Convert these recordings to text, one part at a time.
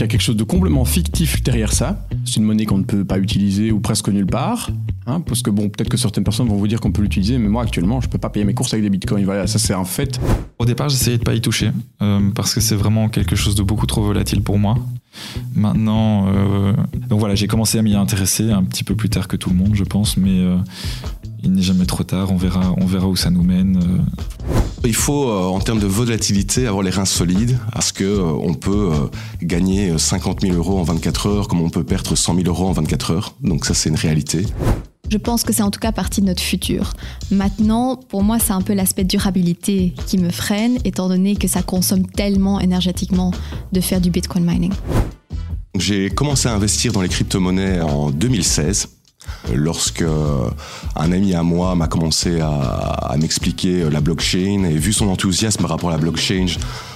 qu'il y a quelque chose de complètement fictif derrière ça. C'est une monnaie qu'on ne peut pas utiliser ou presque nulle part. Hein, parce que bon, peut-être que certaines personnes vont vous dire qu'on peut l'utiliser, mais moi actuellement, je peux pas payer mes courses avec des bitcoins. Ça c'est un fait. Au départ, j'essayais de pas y toucher euh, parce que c'est vraiment quelque chose de beaucoup trop volatile pour moi. Maintenant, euh, donc voilà, j'ai commencé à m'y intéresser un petit peu plus tard que tout le monde, je pense, mais euh, il n'est jamais trop tard. On verra, on verra où ça nous mène. Il faut, en termes de volatilité, avoir les reins solides, parce que on peut gagner 50 000 euros en 24 heures, comme on peut perdre 100 000 euros en 24 heures. Donc ça, c'est une réalité. Je pense que c'est en tout cas partie de notre futur. Maintenant, pour moi, c'est un peu l'aspect durabilité qui me freine, étant donné que ça consomme tellement énergétiquement de faire du Bitcoin mining. J'ai commencé à investir dans les crypto-monnaies en 2016 lorsque un ami à moi m'a commencé à, m'expliquer la blockchain et vu son enthousiasme par rapport à la blockchain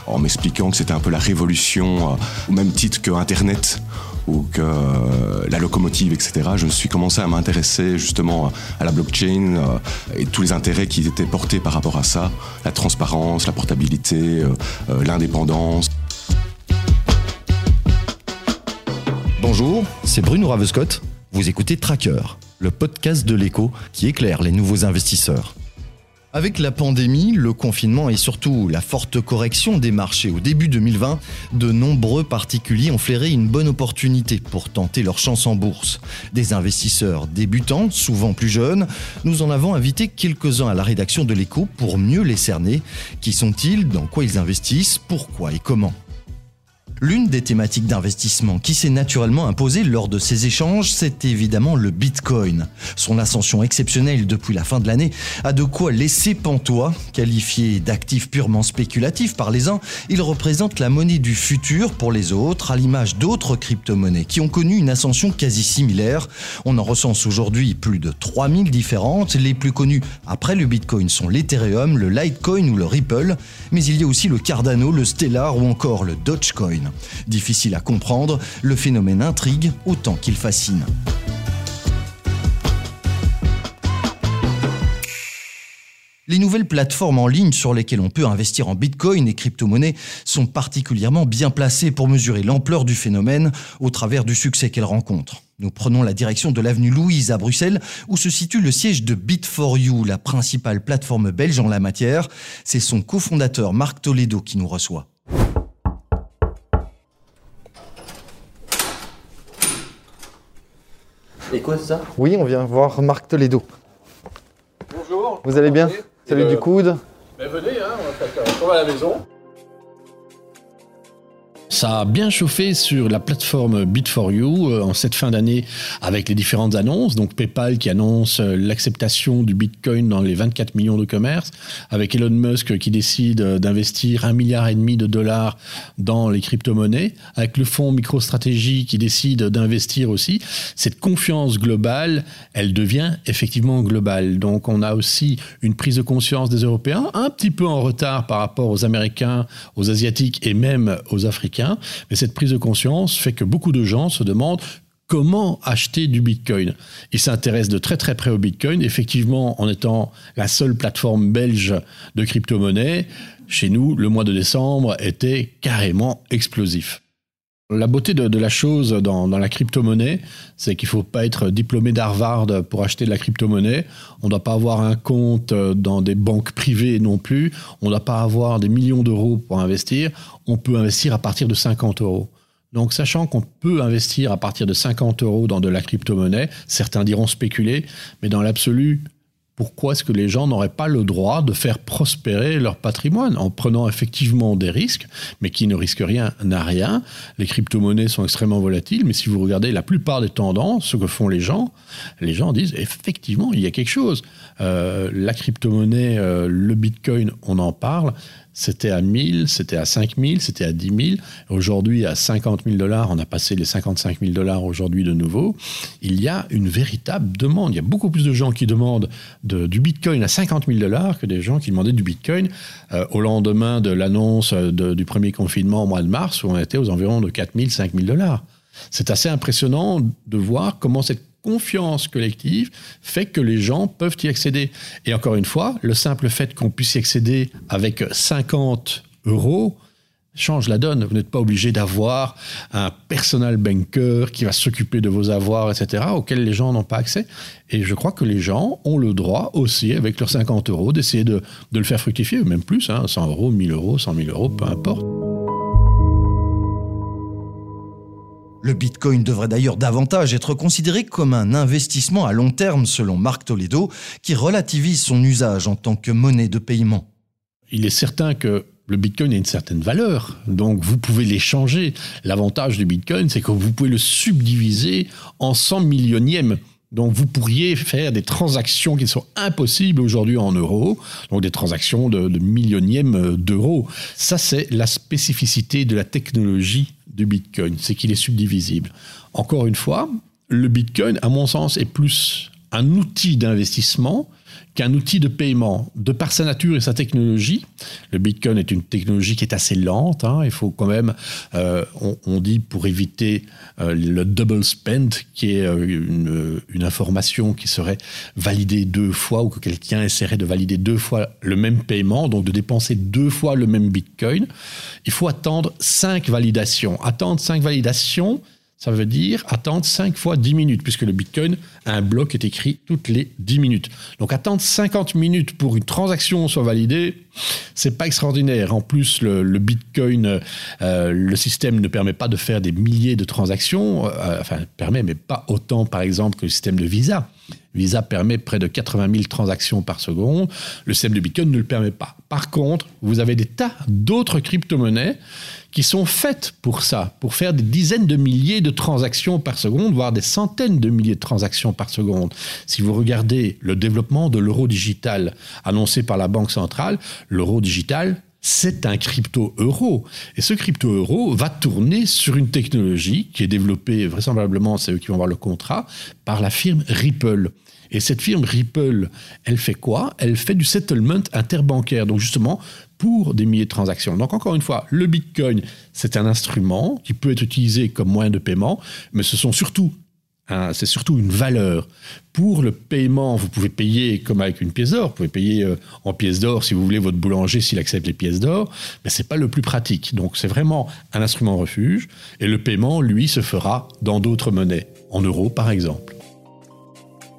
en m'expliquant que c'était un peu la révolution euh, au même titre que Internet ou que euh, la locomotive, etc. Je suis commencé à m'intéresser justement à la blockchain euh, et tous les intérêts qui étaient portés par rapport à ça, la transparence, la portabilité, euh, l'indépendance. Bonjour, c'est Bruno Ravescott. Vous écoutez Tracker, le podcast de l'écho qui éclaire les nouveaux investisseurs. Avec la pandémie, le confinement et surtout la forte correction des marchés au début 2020, de nombreux particuliers ont flairé une bonne opportunité pour tenter leur chance en bourse. Des investisseurs débutants, souvent plus jeunes, nous en avons invité quelques-uns à la rédaction de l'écho pour mieux les cerner. Qui sont-ils? Dans quoi ils investissent? Pourquoi et comment? L'une des thématiques d'investissement qui s'est naturellement imposée lors de ces échanges, c'est évidemment le Bitcoin. Son ascension exceptionnelle depuis la fin de l'année a de quoi laisser pantois. Qualifié d'actif purement spéculatif par les uns, il représente la monnaie du futur pour les autres, à l'image d'autres crypto-monnaies qui ont connu une ascension quasi similaire. On en recense aujourd'hui plus de 3000 différentes. Les plus connues après le Bitcoin sont l'Ethereum, le Litecoin ou le Ripple, mais il y a aussi le Cardano, le Stellar ou encore le Dogecoin. Difficile à comprendre, le phénomène intrigue autant qu'il fascine. Les nouvelles plateformes en ligne sur lesquelles on peut investir en bitcoin et crypto-monnaies sont particulièrement bien placées pour mesurer l'ampleur du phénomène au travers du succès qu'elles rencontrent. Nous prenons la direction de l'avenue Louise à Bruxelles où se situe le siège de Bit4You, la principale plateforme belge en la matière. C'est son cofondateur Marc Toledo qui nous reçoit. Et quoi ça Oui, on vient voir Marc Toledo. Bonjour. Vous allez bien Salut du coude. Ben venez, hein, on va à la maison. Ça a bien chauffé sur la plateforme Bit4You euh, en cette fin d'année avec les différentes annonces. Donc PayPal qui annonce euh, l'acceptation du Bitcoin dans les 24 millions de commerces, avec Elon Musk qui décide euh, d'investir un milliard et demi de dollars dans les crypto-monnaies, avec le fonds MicroStratégie qui décide d'investir aussi. Cette confiance globale, elle devient effectivement globale. Donc on a aussi une prise de conscience des Européens, un petit peu en retard par rapport aux Américains, aux Asiatiques et même aux Africains mais cette prise de conscience fait que beaucoup de gens se demandent comment acheter du Bitcoin. Ils s'intéressent de très très près au Bitcoin. Effectivement, en étant la seule plateforme belge de crypto-monnaie, chez nous, le mois de décembre était carrément explosif. La beauté de, la chose dans, la crypto-monnaie, c'est qu'il ne faut pas être diplômé d'Harvard pour acheter de la crypto-monnaie. On ne doit pas avoir un compte dans des banques privées non plus. On ne doit pas avoir des millions d'euros pour investir. On peut investir à partir de 50 euros. Donc, sachant qu'on peut investir à partir de 50 euros dans de la crypto-monnaie, certains diront spéculer, mais dans l'absolu, pourquoi est-ce que les gens n'auraient pas le droit de faire prospérer leur patrimoine en prenant effectivement des risques, mais qui ne risquent rien n'a rien Les crypto-monnaies sont extrêmement volatiles, mais si vous regardez la plupart des tendances, ce que font les gens, les gens disent effectivement, il y a quelque chose. Euh, la crypto-monnaie, euh, le bitcoin, on en parle, c'était à 1000, c'était à 5000, c'était à 10 000. Aujourd'hui, à 50 000 dollars, on a passé les 55 000 dollars aujourd'hui de nouveau. Il y a une véritable demande. Il y a beaucoup plus de gens qui demandent du Bitcoin à 50 000 dollars que des gens qui demandaient du Bitcoin euh, au lendemain de l'annonce du premier confinement au mois de mars, où on était aux environs de 4 000, 5 000 dollars. C'est assez impressionnant de voir comment cette confiance collective fait que les gens peuvent y accéder. Et encore une fois, le simple fait qu'on puisse y accéder avec 50 euros, change la donne. Vous n'êtes pas obligé d'avoir un personal banker qui va s'occuper de vos avoirs, etc., auxquels les gens n'ont pas accès. Et je crois que les gens ont le droit aussi, avec leurs 50 euros, d'essayer de, le faire fructifier, même plus, hein, 100 euros, 1000 euros, 100 000 euros, peu importe. Le Bitcoin devrait d'ailleurs davantage être considéré comme un investissement à long terme selon Marc Toledo, qui relativise son usage en tant que monnaie de paiement. Il est certain que le Bitcoin a une certaine valeur, donc vous pouvez l'échanger. L'avantage du Bitcoin, c'est que vous pouvez le subdiviser en 100 millionièmes. Donc vous pourriez faire des transactions qui sont impossibles aujourd'hui en euros, donc des transactions de, de d'euros. Ça, c'est la spécificité de la technologie du Bitcoin, c'est qu'il est subdivisible. Encore une fois, le Bitcoin, à mon sens, est plus un outil d'investissement qu'un outil de paiement. De par sa nature et sa technologie, le Bitcoin est une technologie qui est assez lente. Hein. il faut quand même, euh, on, dit pour éviter euh, le double spend, qui est euh, une, une, information qui serait validée deux fois ou que quelqu'un essaierait de valider deux fois le même paiement, donc de dépenser deux fois le même Bitcoin. Il faut attendre cinq validations. Attendre cinq validations, ça veut dire attendre 5 fois 10 minutes, puisque le Bitcoin, un bloc est écrit toutes les 10 minutes. Donc attendre 50 minutes pour une transaction soit validée, c'est pas extraordinaire. En plus, le, Bitcoin, euh, le système ne permet pas de faire des milliers de transactions, euh, enfin, permet, mais pas autant, par exemple, que le système de Visa. Visa permet près de 80 000 transactions par seconde. Le système de Bitcoin ne le permet pas. Par contre, vous avez des tas d'autres crypto-monnaies qui sont faites pour ça, pour faire des dizaines de milliers de transactions par seconde, voire des centaines de milliers de transactions par seconde. Si vous regardez le développement de l'euro digital annoncé par la Banque centrale, l'euro digital, c'est un crypto-euro. Et ce crypto-euro va tourner sur une technologie qui est développée, vraisemblablement, c'est eux qui vont avoir le contrat, par la firme Ripple. Et cette firme Ripple, elle fait quoi? Elle fait du settlement interbancaire. Donc justement, pour des milliers de transactions. Donc encore une fois, le Bitcoin, c'est un instrument qui peut être utilisé comme moyen de paiement, mais ce sont surtout c'est surtout une valeur. Pour le paiement, vous pouvez payer comme avec une pièce d'or. Vous pouvez payer euh, en pièces d'or si vous voulez votre boulanger s'il accepte les pièces d'or, mais c'est pas le plus pratique. Donc c'est vraiment un instrument refuge. Et le paiement, lui, se fera dans d'autres monnaies, en euros par exemple.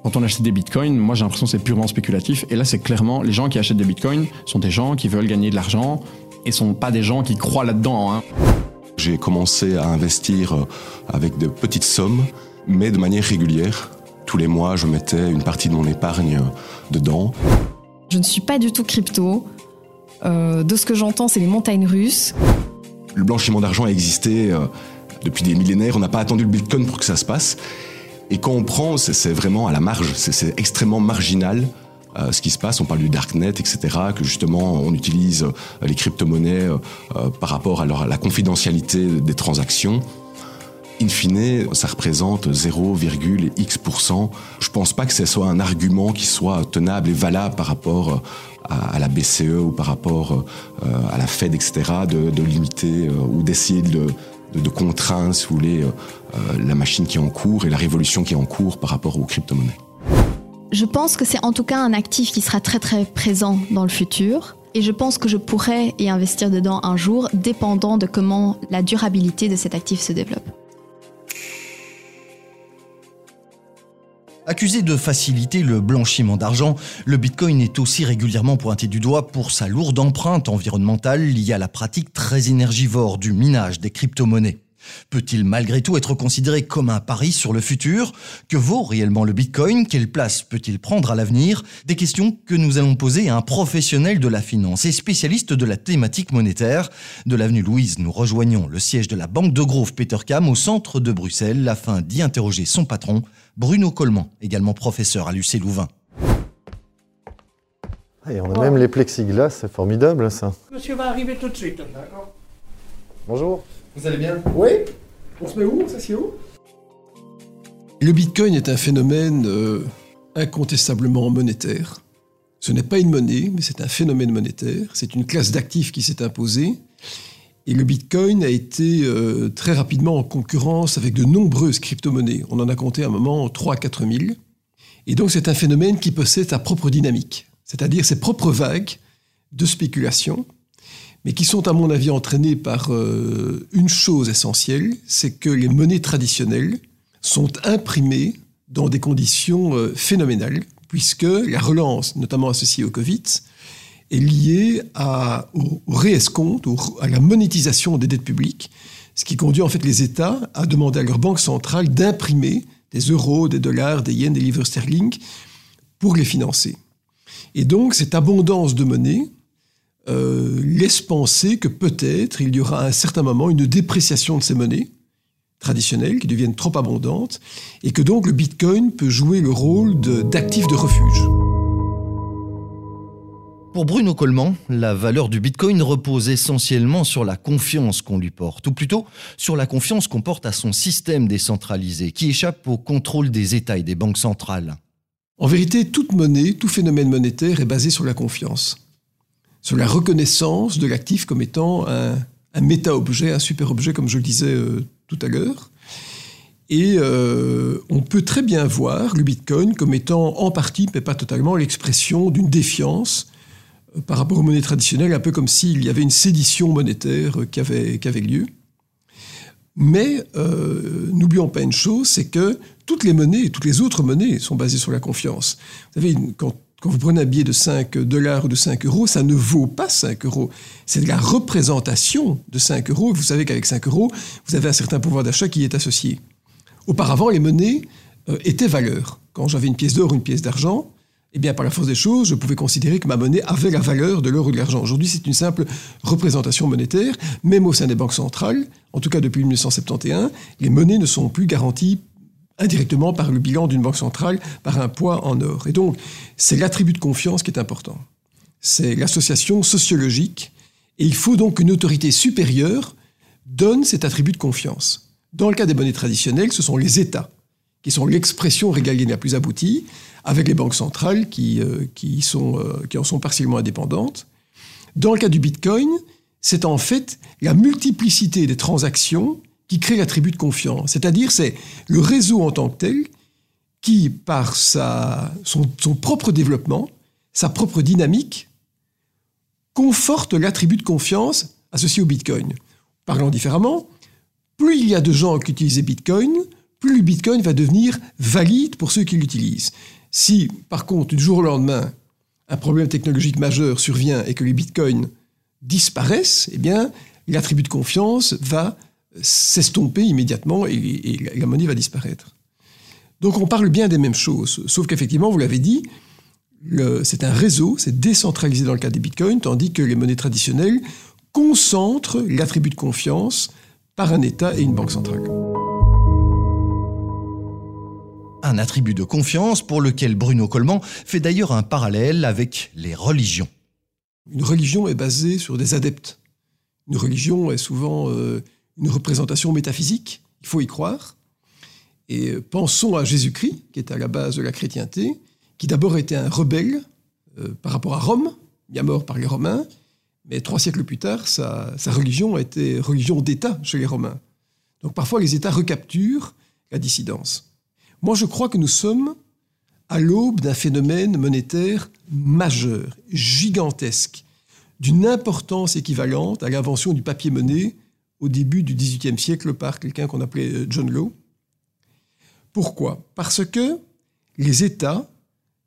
Quand on achète des bitcoins, moi j'ai l'impression que c'est purement spéculatif. Et là, c'est clairement, les gens qui achètent des bitcoins sont des gens qui veulent gagner de l'argent et sont pas des gens qui croient là-dedans. Hein. J'ai commencé à investir euh, avec de petites sommes, mais de manière régulière. Tous les mois, je mettais une partie de mon épargne euh, dedans. Je ne suis pas du tout crypto. Euh, de ce que j'entends, c'est les montagnes russes. Le blanchiment d'argent a existé depuis des millénaires. On n'a pas attendu le bitcoin pour que ça se passe. Et quand on prend, c'est vraiment à la marge, c'est extrêmement marginal. Euh, ce qui se passe, on parle du darknet, etc., que justement on utilise euh, les crypto-monnaies euh, par rapport à, la confidentialité des transactions. In fine, ça représente 0,x%. Je pense pas que ce soit un argument qui soit tenable et valable par rapport à, la BCE ou par rapport à la Fed, etc., de, limiter ou d'essayer de, de, contraindre, si vous voulez, la machine qui est en cours et la révolution qui est en cours par rapport aux crypto-monnaies. Je pense que c'est en tout cas un actif qui sera très très présent dans le futur. Et je pense que je pourrais y investir dedans un jour, dépendant de comment la durabilité de cet actif se développe. Accusé de faciliter le blanchiment d'argent, le Bitcoin est aussi régulièrement pointé du doigt pour sa lourde empreinte environnementale liée à la pratique très énergivore du minage des crypto-monnaies. Peut-il malgré tout être considéré comme un pari sur le futur? Que vaut réellement le Bitcoin? Quelle place peut-il prendre à l'avenir? Des questions que nous allons poser à un professionnel de la finance et spécialiste de la thématique monétaire. De l'avenue Louise, nous rejoignons le siège de la Banque de Grove Petercam au centre de Bruxelles afin d'y interroger son patron, Bruno Coleman, également professeur à l'UC Louvain. Et on a même les plexiglas, c'est formidable ça. Monsieur va arriver tout de suite, d'accord? Bonjour. Vous allez bien Oui. On se met où On s'assied où? Le Bitcoin est un phénomène euh, incontestablement monétaire. Ce n'est pas une monnaie, mais c'est un phénomène monétaire. C'est une classe d'actifs qui s'est imposée. Et le Bitcoin a été euh, très rapidement en concurrence avec de nombreuses crypto-monnaies. On en a compté à un moment 3 à 4 000. Et donc c'est un phénomène qui possède sa propre dynamique, c'est-à-dire ses propres vagues de spéculation mais qui sont à mon avis entraînés par euh, une chose essentielle, c'est que les monnaies traditionnelles sont imprimées dans des conditions euh, phénoménales, puisque la relance, notamment associée au Covid, est liée au, réescompte, à la monétisation des dettes publiques, ce qui conduit en fait les États à demander à leur banque centrale d'imprimer des euros, des dollars, des yens, des livres sterling pour les financer. Et donc cette abondance de monnaie euh, laisse penser que peut-être il y aura à un certain moment une dépréciation de ces monnaies traditionnelles qui deviennent trop abondantes et que donc le Bitcoin peut jouer le rôle de- d'actif de refuge. Pour Bruno Coleman, la valeur du Bitcoin repose essentiellement sur la confiance qu'on lui porte, ou plutôt sur la confiance qu'on porte à son système décentralisé, qui échappe au contrôle des États et des banques centrales. En vérité, toute monnaie, tout phénomène monétaire est basé sur la confiance, sur la reconnaissance de l'actif comme étant un, un méta-objet, un super-objet, comme je le disais euh, tout à l'heure. Et euh, on peut très bien voir le Bitcoin comme étant en partie, mais pas totalement, l'expression d'une défiance euh, par rapport aux monnaies traditionnelles, un peu comme s'il y avait une sédition monétaire qui avait, qui avait lieu. Mais n'oublions pas une chose, c'est que toutes les monnaies, toutes les autres monnaies sont basées sur la confiance. Vous savez, quand, quand vous prenez un billet de 5 dollars ou de 5 euros, ça ne vaut pas 5 euros. C'est de la représentation de 5 euros. Vous savez qu'avec 5 euros, vous avez un certain pouvoir d'achat qui y est associé. Auparavant, les monnaies euh, étaient valeurs. Quand j'avais une pièce d'or ou une pièce d'argent, eh bien, par la force des choses, je pouvais considérer que ma monnaie avait la valeur de l'or ou de l'argent. Aujourd'hui, c'est une simple représentation monétaire, même au sein des banques centrales. En tout cas, depuis 1971, les monnaies ne sont plus garanties indirectement par le bilan d'une banque centrale, par un poids en or. Et donc, c'est l'attribut de confiance qui est important. C'est l'association sociologique. Et il faut donc qu'une autorité supérieure donne cet attribut de confiance. Dans le cas des monnaies traditionnelles, ce sont les États qui sont l'expression régalienne la plus aboutie, avec les banques centrales qui, euh, qui, sont, euh, qui en sont partiellement indépendantes. Dans le cas du Bitcoin, c'est en fait la multiplicité des transactions qui crée l'attribut de confiance. C'est-à-dire, c'est le réseau en tant que tel qui, par sa, son, propre développement, sa propre dynamique, conforte l'attribut de confiance associé au Bitcoin. Parlant différemment, plus il y a de gens qui utilisent Bitcoin, plus le Bitcoin va devenir valide pour ceux qui l'utilisent. Si, par contre, du jour au lendemain, un problème technologique majeur survient et que les Bitcoins disparaissent, eh bien, l'attribut de confiance va s'estomper immédiatement et, et la monnaie va disparaître. Donc on parle bien des mêmes choses, sauf qu'effectivement, vous l'avez dit, c'est un réseau, c'est décentralisé dans le cas des bitcoins, tandis que les monnaies traditionnelles concentrent l'attribut de confiance par un État et une banque centrale. Un attribut de confiance pour lequel Bruno Coleman fait d'ailleurs un parallèle avec les religions. Une religion est basée sur des adeptes. Une religion est souvent euh, une représentation métaphysique, il faut y croire. Et pensons à Jésus-Christ, qui est à la base de la chrétienté, qui d'abord était un rebelle euh, par rapport à Rome, bien mort par les Romains, mais trois siècles plus tard, sa, sa religion était religion d'État chez les Romains. Donc parfois, les États recapturent la dissidence. Moi, je crois que nous sommes à l'aube d'un phénomène monétaire majeur, gigantesque, d'une importance équivalente à l'invention du papier-monnaie au début du XVIIIe siècle par quelqu'un qu'on appelait euh, John Law. Pourquoi? Parce que les États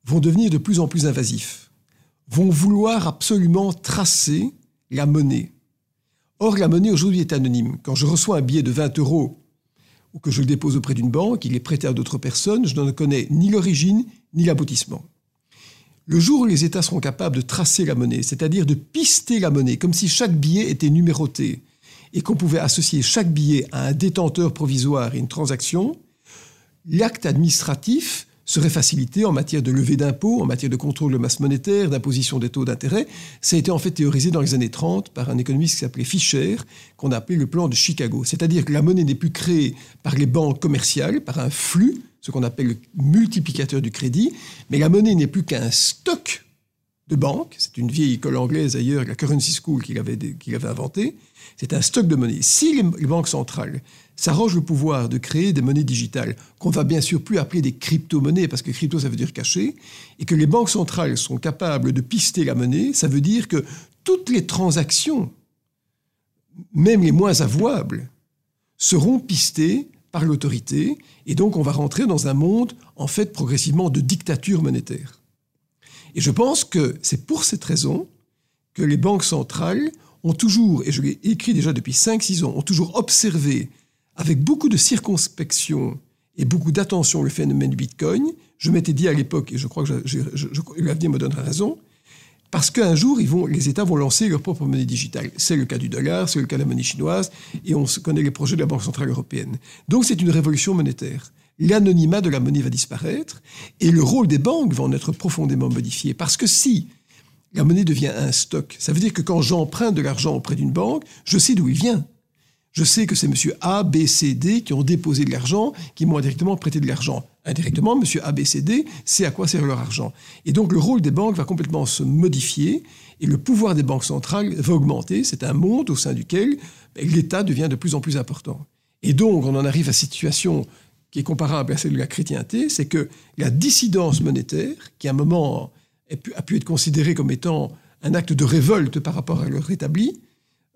vont devenir de plus en plus invasifs, vont vouloir absolument tracer la monnaie. Or, la monnaie aujourd'hui est anonyme. Quand je reçois un billet de 20 euros ou que je le dépose auprès d'une banque, il est prêté à d'autres personnes, je n'en connais ni l'origine ni l'aboutissement. Le jour où les États seront capables de tracer la monnaie, c'est-à-dire de pister la monnaie, comme si chaque billet était numéroté, et qu'on pouvait associer chaque billet à un détenteur provisoire et une transaction, l'acte administratif serait facilité en matière de levée d'impôts, en matière de contrôle de masse monétaire, d'imposition des taux d'intérêt. Ça a été en fait théorisé dans les années 30 par un économiste qui s'appelait Fischer, qu'on a appelé le plan de Chicago. C'est-à-dire que la monnaie n'est plus créée par les banques commerciales, par un flux, ce qu'on appelle le multiplicateur du crédit, mais la monnaie n'est plus qu'un stock de banques. C'est une vieille école anglaise d'ailleurs, la Currency School, qui l'avait, qui l'avait inventé. C'est un stock de monnaie. Si les, banques centrales s'arrogent le pouvoir de créer des monnaies digitales, qu'on va bien sûr plus appeler des crypto-monnaies, parce que crypto, ça veut dire caché, et que les banques centrales sont capables de pister la monnaie, ça veut dire que toutes les transactions même les moins avouables, seront pistés par l'autorité, et donc on va rentrer dans un monde, en fait, progressivement de dictature monétaire. Et je pense que c'est pour cette raison que les banques centrales ont toujours, et je l'ai écrit déjà depuis 5-6 ans, ont toujours observé avec beaucoup de circonspection et beaucoup d'attention le phénomène du Bitcoin. Je m'étais dit à l'époque, et je crois que l'avenir me donnera raison, parce qu'un jour, les États vont lancer leur propre monnaie digitale. C'est le cas du dollar, c'est le cas de la monnaie chinoise, et on connaît les projets de la Banque Centrale Européenne. Donc c'est une révolution monétaire. L'anonymat de la monnaie va disparaître, et le rôle des banques va en être profondément modifié. Parce que si la monnaie devient un stock, ça veut dire que quand j'emprunte de l'argent auprès d'une banque, je sais d'où il vient. Je sais que c'est M. A, B, C, D qui ont déposé de l'argent, qui m'ont indirectement prêté de l'argent. Indirectement, M. A, B, C, D sait à quoi sert leur argent. Et donc le rôle des banques va complètement se modifier et le pouvoir des banques centrales va augmenter. C'est un monde au sein duquel ben, l'État devient de plus en plus important. Et donc on en arrive à situation qui est comparable à celle de la chrétienté, c'est que la dissidence monétaire, qui à un moment a pu être considérée comme étant un acte de révolte par rapport à leur établi,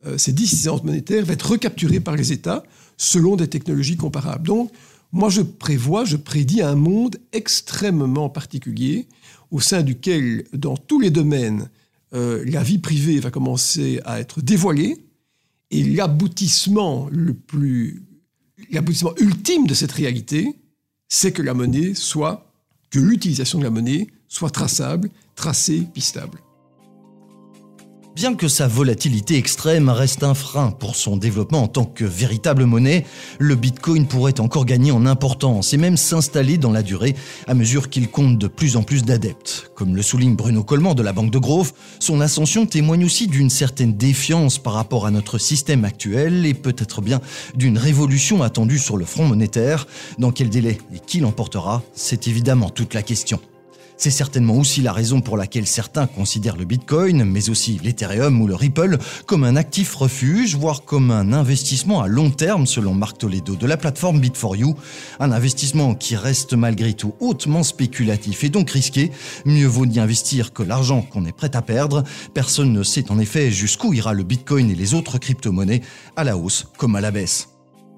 euh, ces dissidences monétaires vont être recapturées par les États selon des technologies comparables. Donc, moi, je prévois, je prédis un monde extrêmement particulier au sein duquel, dans tous les domaines, euh, la vie privée va commencer à être dévoilée et l'aboutissement le plus, l'aboutissement ultime de cette réalité, c'est que la monnaie soit, que l'utilisation de la monnaie soit traçable, tracée, pistable. Bien que sa volatilité extrême reste un frein pour son développement en tant que véritable monnaie, le Bitcoin pourrait encore gagner en importance et même s'installer dans la durée à mesure qu'il compte de plus en plus d'adeptes. Comme le souligne Bruno Coleman de la Banque de Grove, son ascension témoigne aussi d'une certaine défiance par rapport à notre système actuel et peut-être bien d'une révolution attendue sur le front monétaire. Dans quel délai et qui l'emportera, c'est évidemment toute la question. C'est certainement aussi la raison pour laquelle certains considèrent le Bitcoin, mais aussi l'Ethereum ou le Ripple, comme un actif refuge, voire comme un investissement à long terme selon Marc Toledo de la plateforme Bit4You. Un investissement qui reste malgré tout hautement spéculatif et donc risqué. Mieux vaut y investir que l'argent qu'on est prêt à perdre. Personne ne sait en effet jusqu'où ira le Bitcoin et les autres crypto-monnaies, à la hausse comme à la baisse.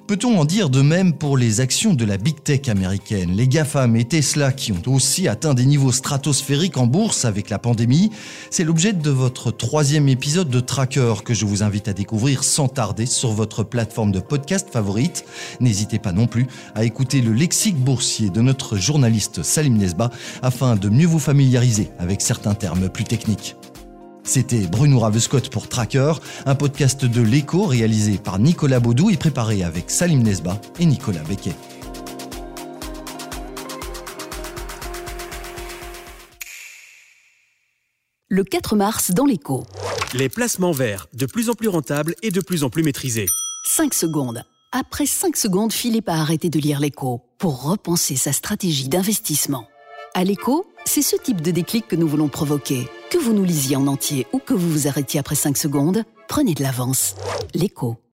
Peut-on en dire de même pour les actions de la big tech américaine, les GAFAM et Tesla qui ont aussi atteint des niveaux stratosphériques en bourse avec la pandémie C'est l'objet de votre troisième épisode de Tracker que je vous invite à découvrir sans tarder sur votre plateforme de podcast favorite. N'hésitez pas non plus à écouter le lexique boursier de notre journaliste Salim Nesba afin de mieux vous familiariser avec certains termes plus techniques. C'était Bruno Ravescott pour Tracker, un podcast de l'écho réalisé par Nicolas Baudou et préparé avec Salim Nesba et Nicolas Becquet. Le 4 mars dans l'écho. Les placements verts, de plus en plus rentables et de plus en plus maîtrisés. 5 secondes. Après 5 secondes, Philippe a arrêté de lire l'écho pour repenser sa stratégie d'investissement. À l'écho, c'est ce type de déclic que nous voulons provoquer. Que vous nous lisiez en entier ou que vous vous arrêtiez après 5 secondes, prenez de l'avance. L'écho.